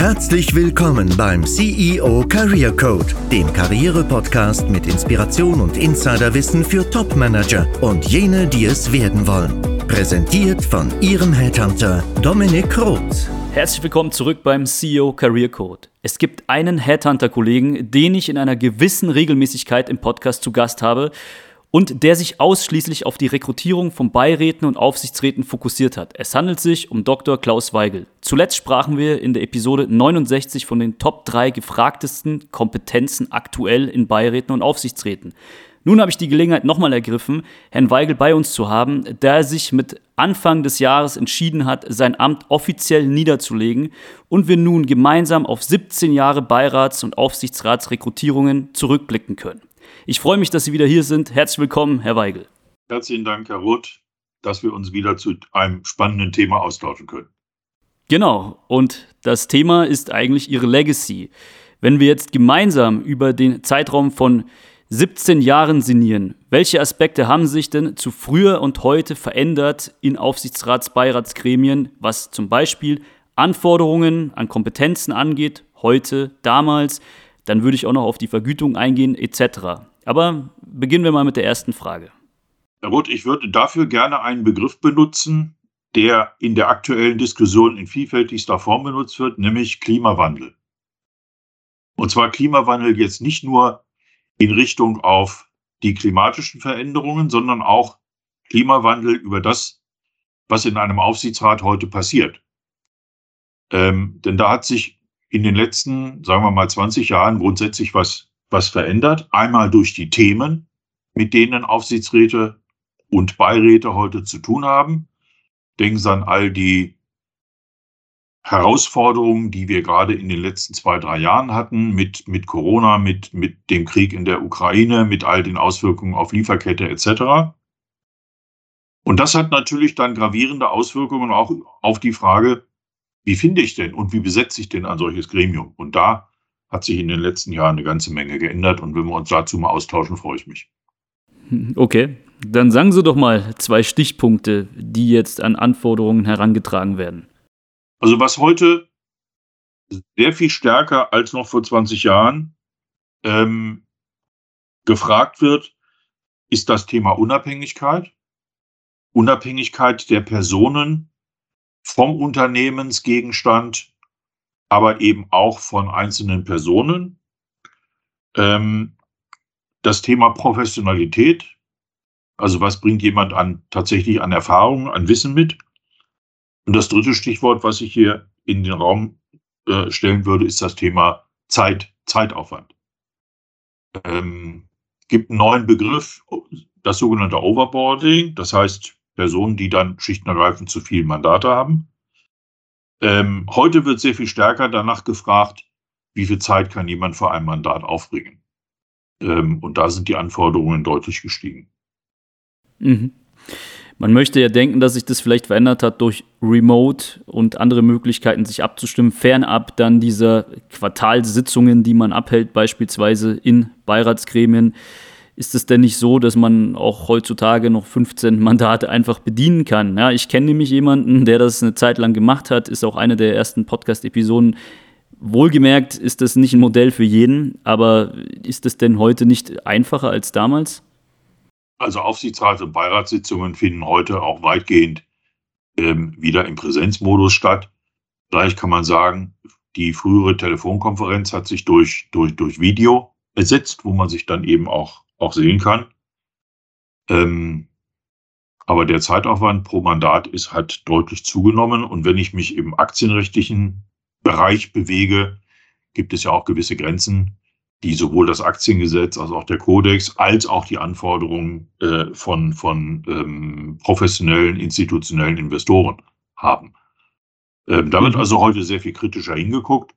Herzlich willkommen beim CEO Career Code, dem Karriere-Podcast mit Inspiration und Insiderwissen für Top-Manager und jene, die es werden wollen. Präsentiert von Ihrem Headhunter Dominik Roth. Herzlich willkommen zurück beim CEO Career Code. Es gibt einen Headhunter-Kollegen, den ich in einer gewissen Regelmäßigkeit im Podcast zu Gast habe und der sich ausschließlich auf die Rekrutierung von Beiräten und Aufsichtsräten fokussiert hat. Es handelt sich um Dr. Klaus Weigel. Zuletzt sprachen wir in der Episode 69 von den Top 3 gefragtesten Kompetenzen aktuell in Beiräten und Aufsichtsräten. Nun habe ich die Gelegenheit nochmal ergriffen, Herrn Weigel bei uns zu haben, da er sich mit Anfang des Jahres entschieden hat, sein Amt offiziell niederzulegen und wir nun gemeinsam auf 17 Jahre Beirats- und Aufsichtsratsrekrutierungen zurückblicken können. Ich freue mich, dass Sie wieder hier sind. Herzlich willkommen, Herr Weigel. Herzlichen Dank, Herr Roth, dass wir uns wieder zu einem spannenden Thema austauschen können. Genau, und das Thema ist eigentlich Ihre Legacy. Wenn wir jetzt gemeinsam über den Zeitraum von 17 Jahren sinnieren, welche Aspekte haben sich denn zu früher und heute verändert in Aufsichtsratsbeiratsgremien, was zum Beispiel Anforderungen an Kompetenzen angeht, heute, damals, dann würde ich auch noch auf die Vergütung eingehen, etc. Aber beginnen wir mal mit der ersten Frage. Herr Roth, ich würde dafür gerne einen Begriff benutzen, der in der aktuellen Diskussion in vielfältigster Form benutzt wird, nämlich Klimawandel. Und zwar Klimawandel jetzt nicht nur in Richtung auf die klimatischen Veränderungen, sondern auch Klimawandel über das, was in einem Aufsichtsrat heute passiert. Ähm, denn da hat sich in den letzten, sagen wir mal, 20 Jahren grundsätzlich was, was verändert. Einmal durch die Themen, mit denen Aufsichtsräte und Beiräte heute zu tun haben. Denken Sie an all die Herausforderungen, die wir gerade in den letzten zwei, drei Jahren hatten, mit, mit Corona, mit, mit dem Krieg in der Ukraine, mit all den Auswirkungen auf Lieferkette etc. Und das hat natürlich dann gravierende Auswirkungen auch auf die Frage, wie finde ich denn und wie besetze ich denn ein solches Gremium? Und da hat sich in den letzten Jahren eine ganze Menge geändert. Und wenn wir uns dazu mal austauschen, freue ich mich. Okay, dann sagen Sie doch mal zwei Stichpunkte, die jetzt an Anforderungen herangetragen werden. Also was heute sehr viel stärker als noch vor 20 Jahren ähm, gefragt wird, ist das Thema Unabhängigkeit. Unabhängigkeit der Personen, vom Unternehmensgegenstand, aber eben auch von einzelnen Personen. Ähm, das Thema Professionalität, also was bringt jemand an tatsächlich an Erfahrung, an Wissen mit? Und das dritte Stichwort, was ich hier in den Raum äh, stellen würde, ist das Thema Zeit, Zeitaufwand. Ähm, gibt einen neuen Begriff, das sogenannte Overboarding. Das heißt, Personen, die dann schichtenergreifend zu viele Mandate haben. Ähm, heute wird sehr viel stärker danach gefragt, wie viel Zeit kann jemand für ein Mandat aufbringen. Ähm, und da sind die Anforderungen deutlich gestiegen. Mhm. Man möchte ja denken, dass sich das vielleicht verändert hat durch Remote und andere Möglichkeiten, sich abzustimmen, fernab dann dieser Quartalsitzungen, die man abhält, beispielsweise in Beiratsgremien. Ist es denn nicht so, dass man auch heutzutage noch 15 Mandate einfach bedienen kann? Ja, ich kenne nämlich jemanden, der das eine Zeit lang gemacht hat, ist auch eine der ersten Podcast-Episoden. Wohlgemerkt ist das nicht ein Modell für jeden, aber ist es denn heute nicht einfacher als damals? Also Aufsichtsrats- und Beiratssitzungen finden heute auch weitgehend ähm, wieder im Präsenzmodus statt. Gleich kann man sagen, die frühere Telefonkonferenz hat sich durch, durch, durch Video ersetzt, wo man sich dann eben auch auch sehen kann. Ähm, aber der Zeitaufwand pro Mandat ist halt deutlich zugenommen. Und wenn ich mich im aktienrechtlichen Bereich bewege, gibt es ja auch gewisse Grenzen, die sowohl das Aktiengesetz als auch der Kodex als auch die Anforderungen äh, von, von ähm, professionellen, institutionellen Investoren haben. Ähm, da wird mhm. also heute sehr viel kritischer hingeguckt.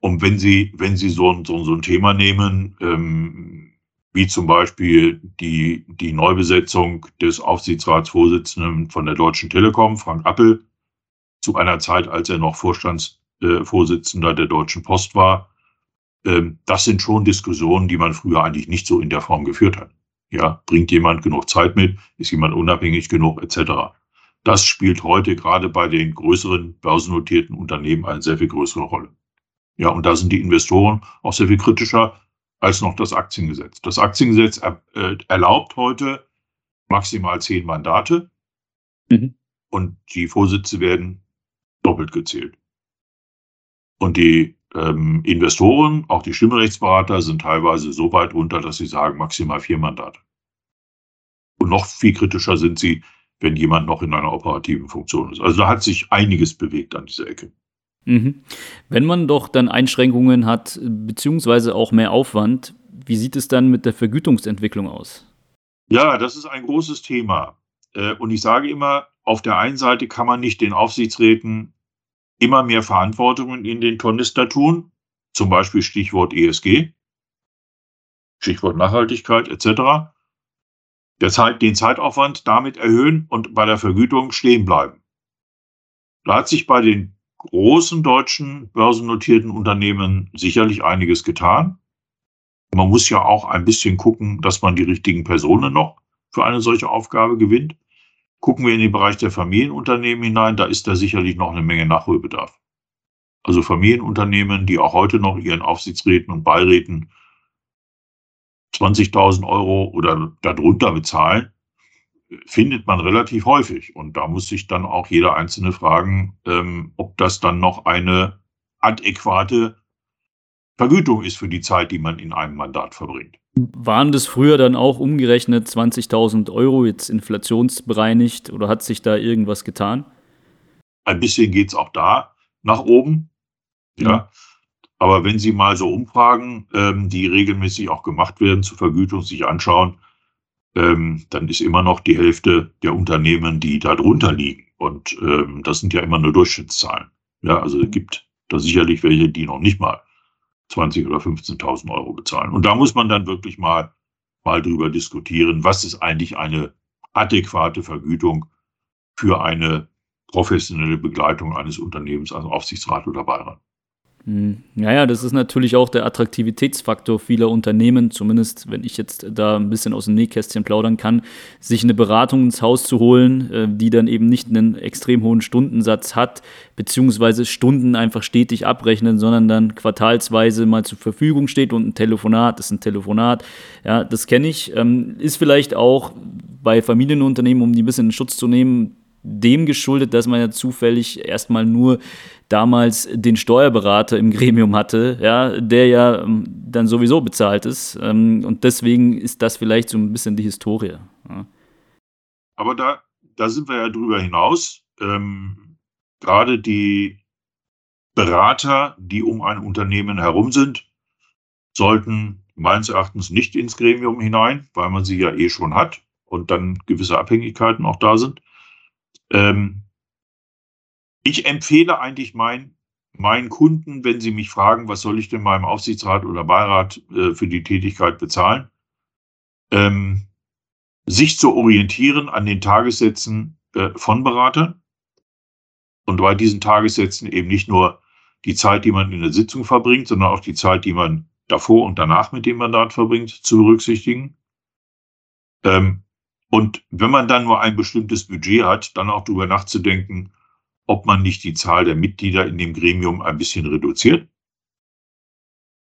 Und wenn Sie, wenn Sie so, ein, so, so ein Thema nehmen, ähm, wie zum Beispiel die, die Neubesetzung des Aufsichtsratsvorsitzenden von der Deutschen Telekom, Frank Appel, zu einer Zeit, als er noch Vorstandsvorsitzender der Deutschen Post war. Ähm, das sind schon Diskussionen, die man früher eigentlich nicht so in der Form geführt hat. Ja, bringt jemand genug Zeit mit? Ist jemand unabhängig genug, etc. Das spielt heute gerade bei den größeren börsennotierten Unternehmen eine sehr viel größere Rolle. Ja, und da sind die Investoren auch sehr viel kritischer als noch das Aktiengesetz. Das Aktiengesetz er, äh, erlaubt heute maximal zehn Mandate mhm. und die Vorsitze werden doppelt gezählt. Und die ähm, Investoren, auch die Stimmrechtsberater, sind teilweise so weit runter, dass sie sagen maximal vier Mandate. Und noch viel kritischer sind sie, wenn jemand noch in einer operativen Funktion ist. Also da hat sich einiges bewegt an dieser Ecke. Mhm. Wenn man doch dann Einschränkungen hat, beziehungsweise auch mehr Aufwand, wie sieht es dann mit der Vergütungsentwicklung aus? Ja, das ist ein großes Thema. Äh, und ich sage immer, auf der einen Seite kann man nicht den Aufsichtsräten immer mehr Verantwortungen in den Tornister tun, zum Beispiel Stichwort ESG, Stichwort Nachhaltigkeit etc der Zeit, den Zeitaufwand damit erhöhen und bei der Vergütung stehen bleiben. Da hat sich bei den großen deutschen börsennotierten Unternehmen sicherlich einiges getan. Man muss ja auch ein bisschen gucken, dass man die richtigen Personen noch für eine solche Aufgabe gewinnt. Gucken wir in den Bereich der Familienunternehmen hinein, da ist da sicherlich noch eine Menge Nachholbedarf. Also Familienunternehmen, die auch heute noch ihren Aufsichtsräten und Beiräten 20.000 Euro oder darunter bezahlen, findet man relativ häufig. Und da muss sich dann auch jeder Einzelne fragen, ähm, ob das dann noch eine adäquate Vergütung ist für die Zeit, die man in einem Mandat verbringt. Waren das früher dann auch umgerechnet 20.000 Euro, jetzt inflationsbereinigt, oder hat sich da irgendwas getan? Ein bisschen geht es auch da nach oben. Ja. ja. Aber wenn Sie mal so Umfragen, ähm, die regelmäßig auch gemacht werden zur Vergütung, sich anschauen, ähm, dann ist immer noch die Hälfte der Unternehmen, die da drunter liegen. Und ähm, das sind ja immer nur Durchschnittszahlen. Ja, also es gibt da sicherlich welche, die noch nicht mal 20 oder 15.000 Euro bezahlen. Und da muss man dann wirklich mal, mal drüber diskutieren, was ist eigentlich eine adäquate Vergütung für eine professionelle Begleitung eines Unternehmens, also Aufsichtsrat oder Beirat. Naja, hm. das ist natürlich auch der Attraktivitätsfaktor vieler Unternehmen, zumindest wenn ich jetzt da ein bisschen aus dem Nähkästchen plaudern kann, sich eine Beratung ins Haus zu holen, äh, die dann eben nicht einen extrem hohen Stundensatz hat, beziehungsweise Stunden einfach stetig abrechnen, sondern dann quartalsweise mal zur Verfügung steht und ein Telefonat ist ein Telefonat. Ja, das kenne ich. Ähm, ist vielleicht auch bei Familienunternehmen, um die ein bisschen in Schutz zu nehmen, dem geschuldet, dass man ja zufällig erstmal nur damals den Steuerberater im Gremium hatte, ja, der ja ähm, dann sowieso bezahlt ist. Ähm, und deswegen ist das vielleicht so ein bisschen die Historie. Aber da, da sind wir ja drüber hinaus. Ähm, gerade die Berater, die um ein Unternehmen herum sind, sollten meines Erachtens nicht ins Gremium hinein, weil man sie ja eh schon hat und dann gewisse Abhängigkeiten auch da sind. Ähm, ich empfehle eigentlich mein, meinen Kunden, wenn sie mich fragen, was soll ich denn meinem Aufsichtsrat oder Beirat äh, für die Tätigkeit bezahlen, ähm, sich zu orientieren an den Tagessätzen äh, von Beratern und bei diesen Tagessätzen eben nicht nur die Zeit, die man in der Sitzung verbringt, sondern auch die Zeit, die man davor und danach mit dem Mandat verbringt, zu berücksichtigen. Ähm, und wenn man dann nur ein bestimmtes Budget hat, dann auch darüber nachzudenken, ob man nicht die Zahl der Mitglieder in dem Gremium ein bisschen reduziert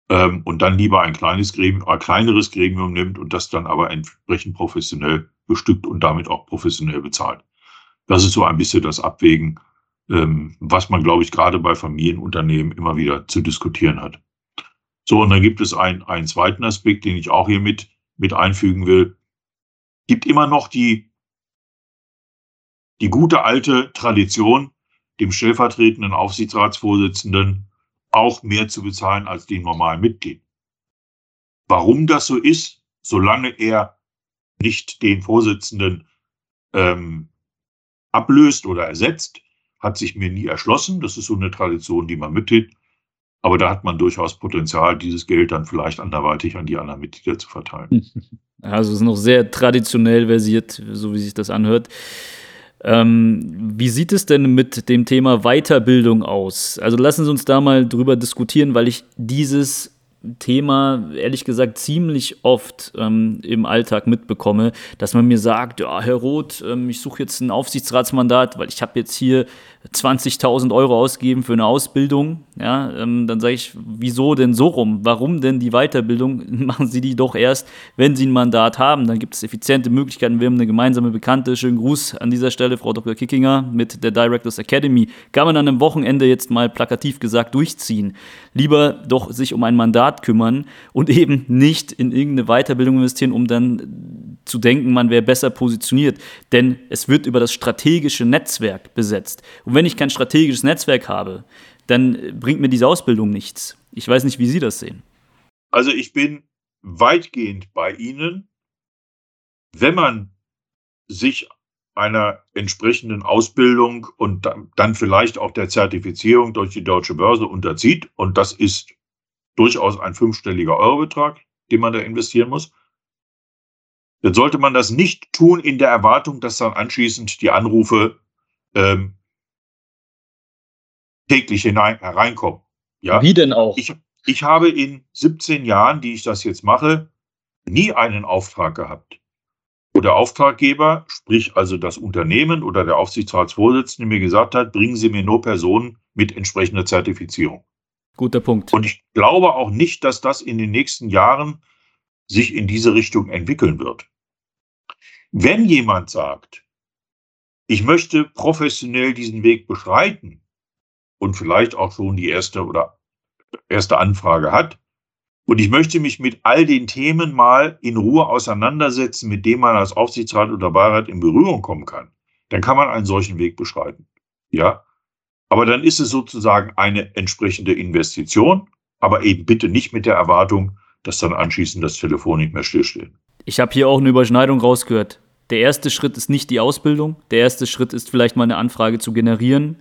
ähm, und dann lieber ein kleines Gremium, ein kleineres Gremium nimmt und das dann aber entsprechend professionell bestückt und damit auch professionell bezahlt. Das ist so ein bisschen das Abwägen, ähm, was man, glaube ich, gerade bei Familienunternehmen immer wieder zu diskutieren hat. So, und dann gibt es ein, einen zweiten Aspekt, den ich auch hier mit, mit einfügen will gibt immer noch die, die gute alte Tradition, dem stellvertretenden Aufsichtsratsvorsitzenden auch mehr zu bezahlen als den normalen Mitglied. Warum das so ist, solange er nicht den Vorsitzenden ähm, ablöst oder ersetzt, hat sich mir nie erschlossen. Das ist so eine Tradition, die man mithält. Aber da hat man durchaus Potenzial, dieses Geld dann vielleicht anderweitig an die anderen Mitglieder zu verteilen. Also es ist noch sehr traditionell versiert, so wie sich das anhört. Ähm, wie sieht es denn mit dem Thema Weiterbildung aus? Also lassen Sie uns da mal drüber diskutieren, weil ich dieses Thema, ehrlich gesagt, ziemlich oft ähm, im Alltag mitbekomme, dass man mir sagt, ja, Herr Roth, ähm, ich suche jetzt ein Aufsichtsratsmandat, weil ich habe jetzt hier 20.000 Euro ausgegeben für eine Ausbildung. Ja, ähm, dann sage ich, wieso denn so rum? Warum denn die Weiterbildung? Machen Sie die doch erst, wenn Sie ein Mandat haben. Dann gibt es effiziente Möglichkeiten. Wir haben eine gemeinsame Bekannte. Schönen Gruß an dieser Stelle, Frau Dr. Kickinger mit der Directors Academy. Kann man an einem Wochenende jetzt mal plakativ gesagt durchziehen. Lieber doch sich um ein Mandat kümmern und eben nicht in irgendeine Weiterbildung investieren, um dann zu denken, man wäre besser positioniert. Denn es wird über das strategische Netzwerk besetzt. Und wenn ich kein strategisches Netzwerk habe, dann bringt mir diese Ausbildung nichts. Ich weiß nicht, wie Sie das sehen. Also ich bin weitgehend bei Ihnen. Wenn man sich einer entsprechenden Ausbildung und dann vielleicht auch der Zertifizierung durch die deutsche Börse unterzieht, und das ist durchaus ein fünfstelliger Eurobetrag, den man da investieren muss, dann sollte man das nicht tun in der Erwartung, dass dann anschließend die Anrufe ähm, täglich hinein, hereinkommen. Ja? Wie denn auch? Ich, ich habe in 17 Jahren, die ich das jetzt mache, nie einen Auftrag gehabt. Wo der Auftraggeber, sprich also das Unternehmen oder der Aufsichtsratsvorsitzende mir gesagt hat, bringen Sie mir nur Personen mit entsprechender Zertifizierung. Guter Punkt. Und ich glaube auch nicht, dass das in den nächsten Jahren sich in diese Richtung entwickeln wird. Wenn jemand sagt, ich möchte professionell diesen Weg beschreiten, und vielleicht auch schon die erste oder erste Anfrage hat. Und ich möchte mich mit all den Themen mal in Ruhe auseinandersetzen, mit denen man als Aufsichtsrat oder Beirat in Berührung kommen kann. Dann kann man einen solchen Weg beschreiten. Ja. Aber dann ist es sozusagen eine entsprechende Investition, aber eben bitte nicht mit der Erwartung, dass dann anschließend das Telefon nicht mehr stillsteht. Ich habe hier auch eine Überschneidung rausgehört. Der erste Schritt ist nicht die Ausbildung. Der erste Schritt ist vielleicht mal eine Anfrage zu generieren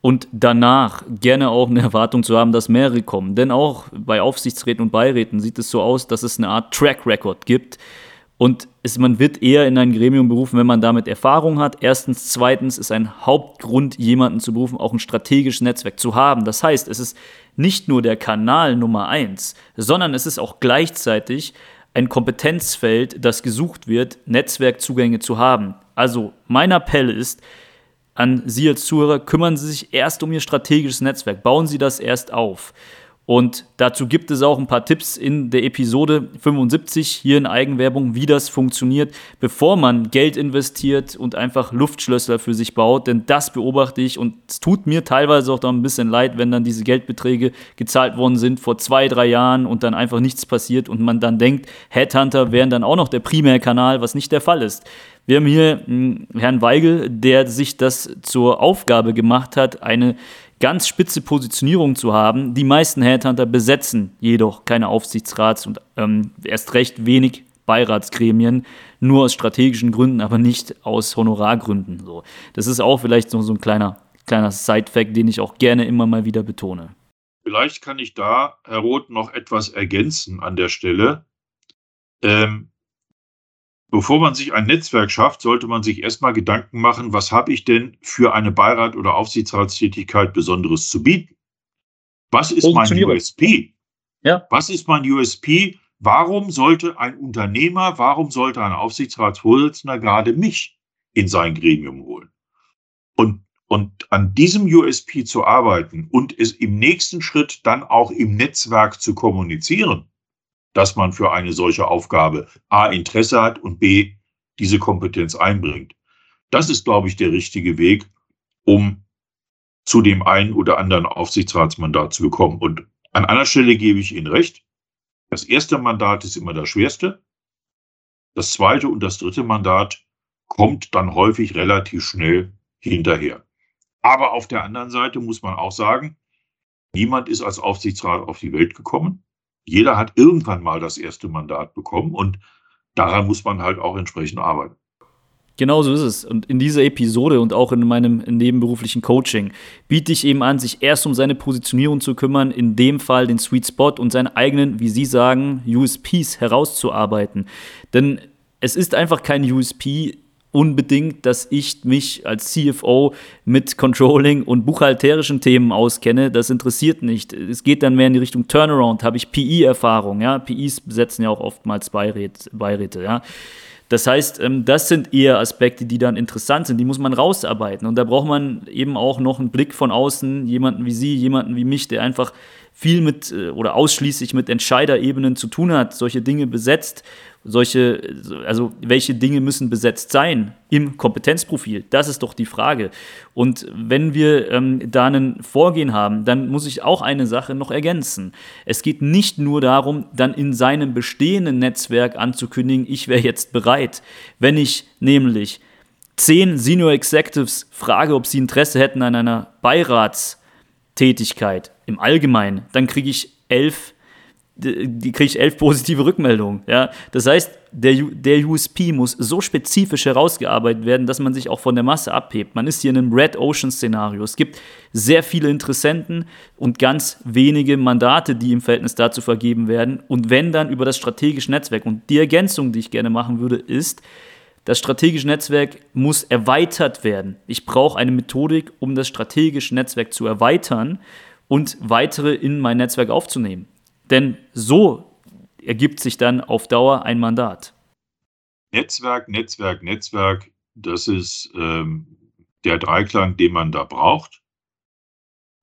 und danach gerne auch eine Erwartung zu haben, dass mehrere kommen. Denn auch bei Aufsichtsräten und Beiräten sieht es so aus, dass es eine Art Track Record gibt. Und es, man wird eher in ein Gremium berufen, wenn man damit Erfahrung hat. Erstens, zweitens ist ein Hauptgrund, jemanden zu berufen, auch ein strategisches Netzwerk zu haben. Das heißt, es ist nicht nur der Kanal Nummer eins, sondern es ist auch gleichzeitig ein Kompetenzfeld, das gesucht wird, Netzwerkzugänge zu haben. Also mein Appell ist, an Sie als Zuhörer, kümmern Sie sich erst um Ihr strategisches Netzwerk, bauen Sie das erst auf. Und dazu gibt es auch ein paar Tipps in der Episode 75 hier in Eigenwerbung, wie das funktioniert, bevor man Geld investiert und einfach Luftschlösser für sich baut. Denn das beobachte ich und es tut mir teilweise auch da ein bisschen leid, wenn dann diese Geldbeträge gezahlt worden sind vor zwei, drei Jahren und dann einfach nichts passiert und man dann denkt, Headhunter wären dann auch noch der Primärkanal, was nicht der Fall ist. Wir haben hier hm, Herrn Weigel, der sich das zur Aufgabe gemacht hat, eine ganz spitze Positionierung zu haben. Die meisten Headhunter besetzen jedoch keine Aufsichtsrats- und ähm, erst recht wenig Beiratsgremien, nur aus strategischen Gründen, aber nicht aus Honorargründen. So. Das ist auch vielleicht so, so ein kleiner, kleiner Side-Fact, den ich auch gerne immer mal wieder betone. Vielleicht kann ich da, Herr Roth, noch etwas ergänzen an der Stelle. Ähm, Bevor man sich ein Netzwerk schafft, sollte man sich erstmal Gedanken machen, was habe ich denn für eine Beirat- oder Aufsichtsratstätigkeit Besonderes zu bieten? Was ist mein USP? Ja. Was ist mein USP? Warum sollte ein Unternehmer, warum sollte ein Aufsichtsratsvorsitzender gerade mich in sein Gremium holen? Und, und an diesem USP zu arbeiten und es im nächsten Schritt dann auch im Netzwerk zu kommunizieren, dass man für eine solche Aufgabe A Interesse hat und B diese Kompetenz einbringt. Das ist, glaube ich, der richtige Weg, um zu dem einen oder anderen Aufsichtsratsmandat zu bekommen. Und an einer Stelle gebe ich Ihnen recht. Das erste Mandat ist immer das schwerste. Das zweite und das dritte Mandat kommt dann häufig relativ schnell hinterher. Aber auf der anderen Seite muss man auch sagen, niemand ist als Aufsichtsrat auf die Welt gekommen jeder hat irgendwann mal das erste Mandat bekommen und daran muss man halt auch entsprechend arbeiten. Genau so ist es. Und in dieser Episode und auch in meinem nebenberuflichen Coaching biete ich eben an, sich erst um seine Positionierung zu kümmern, in dem Fall den Sweet Spot und seine eigenen, wie Sie sagen, USPs herauszuarbeiten. Denn es ist einfach kein USP, unbedingt, dass ich mich als CFO mit Controlling und buchhalterischen Themen auskenne. Das interessiert nicht. Es geht dann mehr in die Richtung Turnaround. Habe ich PI-Erfahrung? Ja, PIs besetzen ja auch oftmals Beiräte. Beiräte ja. Das heißt, ähm, das sind eher Aspekte, die dann interessant sind, die muss man rausarbeiten. Und da braucht man eben auch noch einen Blick von außen, jemanden wie Sie, jemanden wie mich, der einfach viel mit äh, oder ausschließlich mit Entscheiderebenen zu tun hat, solche Dinge besetzt solche, also welche Dinge müssen besetzt sein im Kompetenzprofil? Das ist doch die Frage. Und wenn wir ähm, da ein Vorgehen haben, dann muss ich auch eine Sache noch ergänzen. Es geht nicht nur darum, dann in seinem bestehenden Netzwerk anzukündigen, ich wäre jetzt bereit. Wenn ich nämlich zehn Senior Executives frage, ob sie Interesse hätten an einer Beiratstätigkeit im Allgemeinen, dann kriege ich elf die kriege ich elf positive Rückmeldungen. Ja? Das heißt, der, der USP muss so spezifisch herausgearbeitet werden, dass man sich auch von der Masse abhebt. Man ist hier in einem Red Ocean-Szenario. Es gibt sehr viele Interessenten und ganz wenige Mandate, die im Verhältnis dazu vergeben werden. Und wenn dann über das strategische Netzwerk. Und die Ergänzung, die ich gerne machen würde, ist, das strategische Netzwerk muss erweitert werden. Ich brauche eine Methodik, um das strategische Netzwerk zu erweitern und weitere in mein Netzwerk aufzunehmen. Denn so ergibt sich dann auf Dauer ein Mandat. Netzwerk, Netzwerk, Netzwerk, das ist ähm, der Dreiklang, den man da braucht.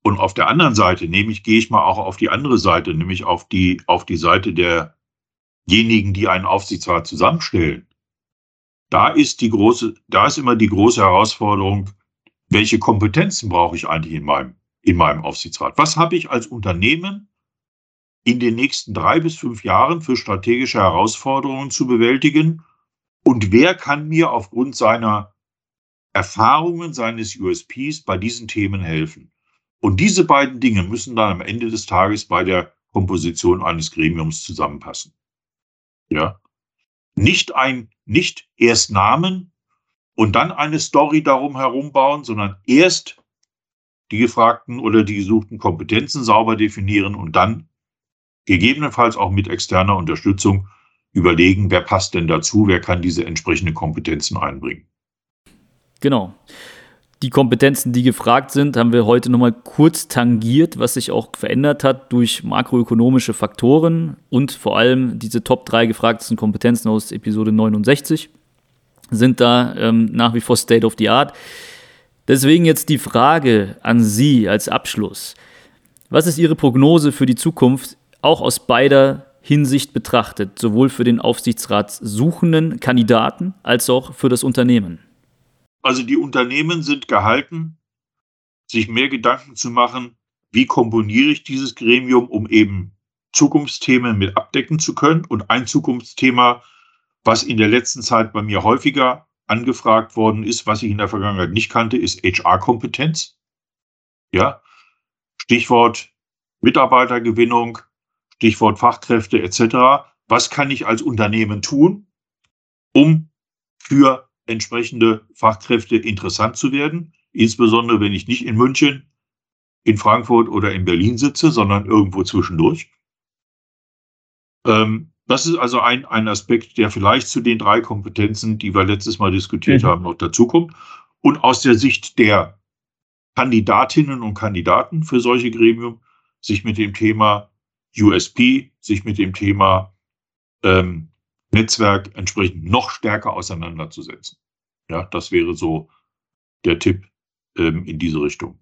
Und auf der anderen Seite, nämlich gehe ich mal auch auf die andere Seite, nämlich auf die, auf die Seite derjenigen, die einen Aufsichtsrat zusammenstellen. Da ist die große, da ist immer die große Herausforderung, welche Kompetenzen brauche ich eigentlich in meinem, in meinem Aufsichtsrat? Was habe ich als Unternehmen in den nächsten drei bis fünf Jahren für strategische Herausforderungen zu bewältigen? Und wer kann mir aufgrund seiner Erfahrungen, seines USPs bei diesen Themen helfen? Und diese beiden Dinge müssen dann am Ende des Tages bei der Komposition eines Gremiums zusammenpassen. Ja. Nicht ein, nicht erst Namen und dann eine Story darum herum bauen, sondern erst die gefragten oder die gesuchten Kompetenzen sauber definieren und dann gegebenenfalls auch mit externer Unterstützung überlegen, wer passt denn dazu, wer kann diese entsprechenden Kompetenzen einbringen. Genau. Die Kompetenzen, die gefragt sind, haben wir heute nochmal kurz tangiert, was sich auch verändert hat durch makroökonomische Faktoren und vor allem diese Top 3 gefragtesten Kompetenzen aus Episode 69 sind da ähm, nach wie vor State of the Art. Deswegen jetzt die Frage an Sie als Abschluss. Was ist Ihre Prognose für die Zukunft auch aus beider Hinsicht betrachtet, sowohl für den Aufsichtsratssuchenden Kandidaten als auch für das Unternehmen? Also die Unternehmen sind gehalten, sich mehr Gedanken zu machen, wie komponiere ich dieses Gremium, um eben Zukunftsthemen mit abdecken zu können. Und ein Zukunftsthema, was in der letzten Zeit bei mir häufiger angefragt worden ist, was ich in der Vergangenheit nicht kannte, ist HR-Kompetenz. Ja, Stichwort Mitarbeitergewinnung, Stichwort Fachkräfte etc. Was kann ich als Unternehmen tun, um für entsprechende Fachkräfte interessant zu werden? Insbesondere wenn ich nicht in München, in Frankfurt oder in Berlin sitze, sondern irgendwo zwischendurch. Ähm, das ist also ein, ein Aspekt, der vielleicht zu den drei Kompetenzen, die wir letztes Mal diskutiert mhm. haben, noch dazukommt. Und aus der Sicht der Kandidatinnen und Kandidaten für solche Gremium sich mit dem Thema USP, sich mit dem Thema ähm, Netzwerk entsprechend noch stärker auseinanderzusetzen. Ja, das wäre so der Tipp ähm, in diese Richtung.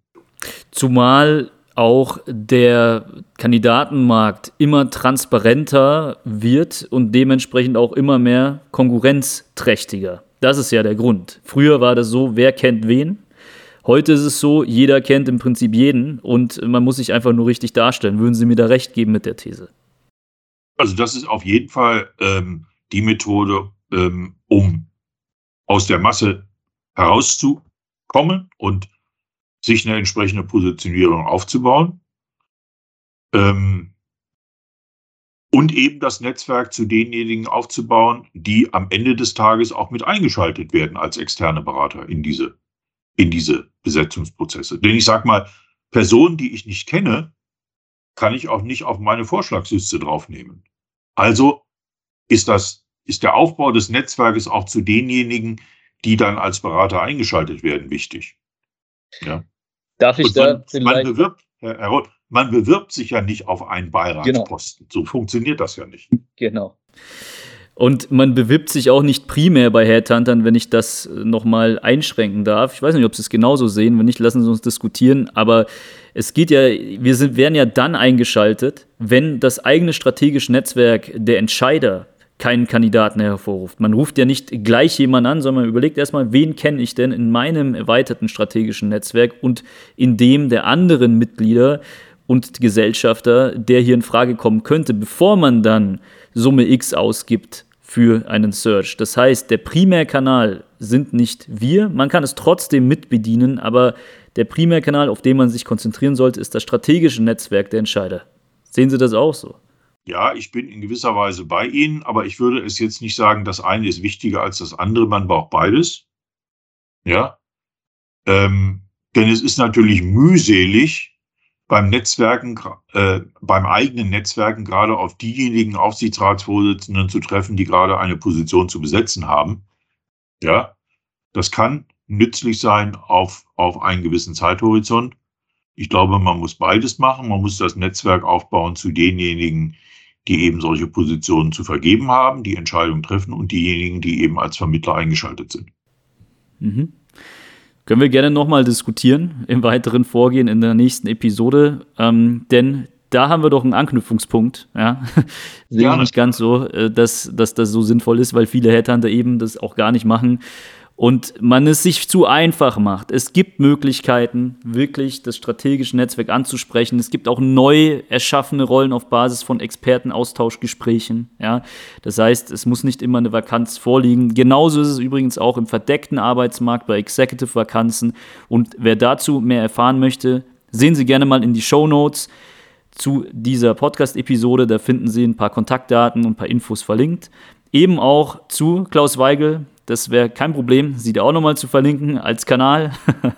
Zumal auch der Kandidatenmarkt immer transparenter wird und dementsprechend auch immer mehr konkurrenzträchtiger. Das ist ja der Grund. Früher war das so, wer kennt wen? Heute ist es so, jeder kennt im Prinzip jeden und man muss sich einfach nur richtig darstellen. Würden Sie mir da recht geben mit der These? Also das ist auf jeden Fall ähm, die Methode, ähm, um aus der Masse herauszukommen und sich eine entsprechende Positionierung aufzubauen. Ähm, und eben das Netzwerk zu denjenigen aufzubauen, die am Ende des Tages auch mit eingeschaltet werden als externe Berater in diese in diese Besetzungsprozesse. Denn ich sage mal, Personen, die ich nicht kenne, kann ich auch nicht auf meine Vorschlagsliste draufnehmen. Also ist das, ist der Aufbau des Netzwerkes auch zu denjenigen, die dann als Berater eingeschaltet werden, wichtig. Ja. Darf ich man, da vielleicht... Man bewirbt, Herr Roth, man bewirbt sich ja nicht auf einen Beiratsposten. Genau. So funktioniert das ja nicht. Genau. Und man bewirbt sich auch nicht primär bei Headhuntern, wenn ich das nochmal einschränken darf. Ich weiß nicht, ob Sie es genauso sehen. Wenn nicht, lassen Sie uns diskutieren. Aber es geht ja, wir sind, werden ja dann eingeschaltet, wenn das eigene strategische Netzwerk der Entscheider keinen Kandidaten hervorruft. Man ruft ja nicht gleich jemanden an, sondern man überlegt erstmal, wen kenne ich denn in meinem erweiterten strategischen Netzwerk und in dem der anderen Mitglieder und Gesellschafter, der hier in Frage kommen könnte, bevor man dann Summe X ausgibt für einen Search. Das heißt, der Primärkanal sind nicht wir, man kann es trotzdem mitbedienen, aber der Primärkanal, auf den man sich konzentrieren sollte, ist das strategische Netzwerk der Entscheider. Sehen Sie das auch so? Ja, ich bin in gewisser Weise bei Ihnen, aber ich würde es jetzt nicht sagen, das eine ist wichtiger als das andere. Man braucht beides. Ja. Ähm, denn es ist natürlich mühselig, beim Netzwerken, äh, beim eigenen Netzwerken gerade auf diejenigen Aufsichtsratsvorsitzenden zu treffen, die gerade eine Position zu besetzen haben. Ja, das kann nützlich sein auf, auf einen gewissen Zeithorizont. Ich glaube, man muss beides machen. Man muss das Netzwerk aufbauen zu denjenigen, die eben solche Positionen zu vergeben haben, die Entscheidungen treffen und diejenigen, die eben als Vermittler eingeschaltet sind. Mhm. Können wir gerne nochmal diskutieren im weiteren Vorgehen in der nächsten Episode, ähm, denn da haben wir doch einen Anknüpfungspunkt. Ja? Sehe ich nicht ganz so, äh, dass, dass das so sinnvoll ist, weil viele Headhunter eben das auch gar nicht machen und man es sich zu einfach macht. Es gibt Möglichkeiten, wirklich das strategische Netzwerk anzusprechen. Es gibt auch neu erschaffene Rollen auf Basis von Expertenaustauschgesprächen. Ja? Das heißt, es muss nicht immer eine Vakanz vorliegen. Genauso ist es übrigens auch im verdeckten Arbeitsmarkt bei Executive-Vakanzen. Und wer dazu mehr erfahren möchte, sehen Sie gerne mal in die Show Notes zu dieser Podcast-Episode. Da finden Sie ein paar Kontaktdaten und ein paar Infos verlinkt. Eben auch zu Klaus Weigel, das wäre kein Problem, sie da auch nochmal zu verlinken als Kanal.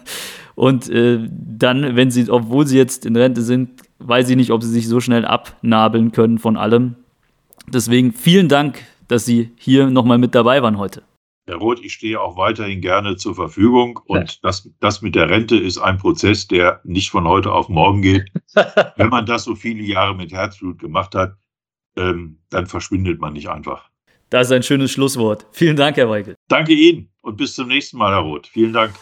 Und äh, dann, wenn sie, obwohl sie jetzt in Rente sind, weiß ich nicht, ob sie sich so schnell abnabeln können von allem. Deswegen vielen Dank, dass Sie hier nochmal mit dabei waren heute. Herr Roth, ich stehe auch weiterhin gerne zur Verfügung. Und ja. das, das mit der Rente ist ein Prozess, der nicht von heute auf morgen geht. Wenn man das so viele Jahre mit Herzblut gemacht hat, ähm, dann verschwindet man nicht einfach. Das ist ein schönes Schlusswort. Vielen Dank, Herr Weigel. Danke Ihnen und bis zum nächsten Mal, Herr Roth. Vielen Dank.